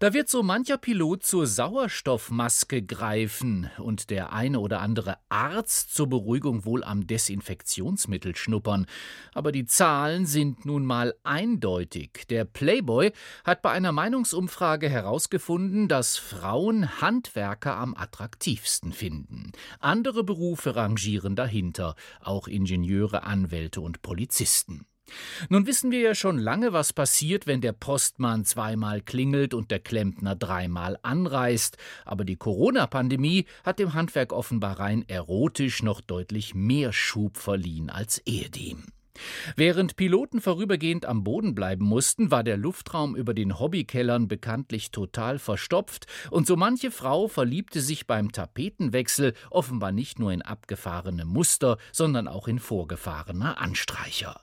Da wird so mancher Pilot zur Sauerstoffmaske greifen und der eine oder andere Arzt zur Beruhigung wohl am Desinfektionsmittel schnuppern. Aber die Zahlen sind nun mal eindeutig. Der Playboy hat bei einer Meinungsumfrage herausgefunden, dass Frauen Handwerker am attraktivsten finden. Andere Berufe rangieren dahinter, auch Ingenieure, Anwälte und Polizisten. Nun wissen wir ja schon lange, was passiert, wenn der Postmann zweimal klingelt und der Klempner dreimal anreist. Aber die Corona-Pandemie hat dem Handwerk offenbar rein erotisch noch deutlich mehr Schub verliehen als ehedem. Während Piloten vorübergehend am Boden bleiben mussten, war der Luftraum über den Hobbykellern bekanntlich total verstopft, und so manche Frau verliebte sich beim Tapetenwechsel offenbar nicht nur in abgefahrene Muster, sondern auch in vorgefahrene Anstreicher.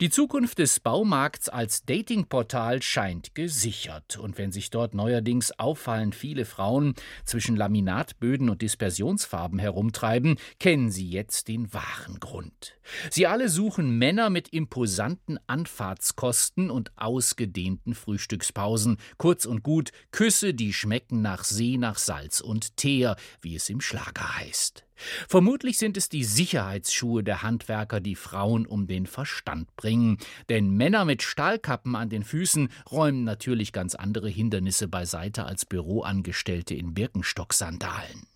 Die Zukunft des Baumarkts als Datingportal scheint gesichert. Und wenn sich dort neuerdings auffallend viele Frauen zwischen Laminatböden und Dispersionsfarben herumtreiben, kennen sie jetzt den wahren Grund. Sie alle suchen Männer mit imposanten Anfahrtskosten und ausgedehnten Frühstückspausen. Kurz und gut, Küsse, die schmecken nach See, nach Salz und Teer, wie es im Schlager heißt. Vermutlich sind es die Sicherheitsschuhe der Handwerker, die Frauen um den Verstand bringen. Denn Männer mit Stahlkappen an den Füßen räumen natürlich ganz andere Hindernisse beiseite als Büroangestellte in Birkenstock-Sandalen.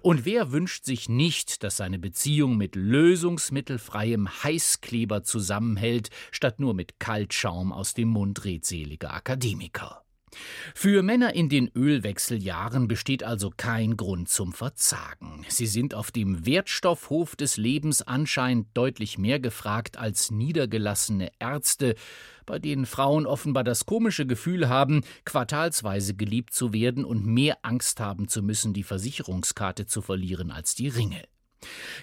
Und wer wünscht sich nicht, dass seine Beziehung mit lösungsmittelfreiem Heißkleber zusammenhält, statt nur mit Kaltschaum aus dem Mund redseliger Akademiker? Für Männer in den Ölwechseljahren besteht also kein Grund zum Verzagen. Sie sind auf dem Wertstoffhof des Lebens anscheinend deutlich mehr gefragt als niedergelassene Ärzte, bei denen Frauen offenbar das komische Gefühl haben, quartalsweise geliebt zu werden und mehr Angst haben zu müssen, die Versicherungskarte zu verlieren als die Ringe.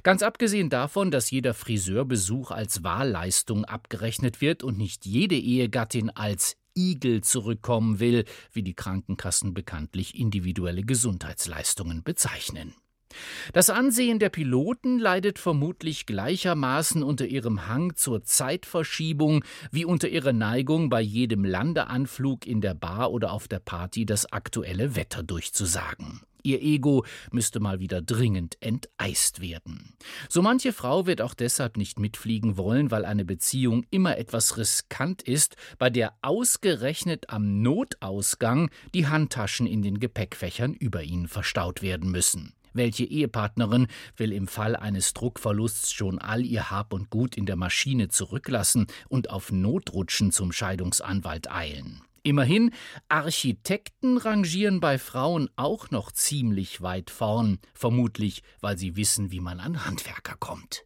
Ganz abgesehen davon, dass jeder Friseurbesuch als Wahlleistung abgerechnet wird und nicht jede Ehegattin als Igel zurückkommen will, wie die Krankenkassen bekanntlich individuelle Gesundheitsleistungen bezeichnen. Das Ansehen der Piloten leidet vermutlich gleichermaßen unter ihrem Hang zur Zeitverschiebung wie unter ihrer Neigung, bei jedem Landeanflug in der Bar oder auf der Party das aktuelle Wetter durchzusagen. Ihr Ego müsste mal wieder dringend enteist werden. So manche Frau wird auch deshalb nicht mitfliegen wollen, weil eine Beziehung immer etwas riskant ist, bei der ausgerechnet am Notausgang die Handtaschen in den Gepäckfächern über ihnen verstaut werden müssen. Welche Ehepartnerin will im Fall eines Druckverlusts schon all ihr Hab und Gut in der Maschine zurücklassen und auf Notrutschen zum Scheidungsanwalt eilen? Immerhin, Architekten rangieren bei Frauen auch noch ziemlich weit vorn, vermutlich weil sie wissen, wie man an Handwerker kommt.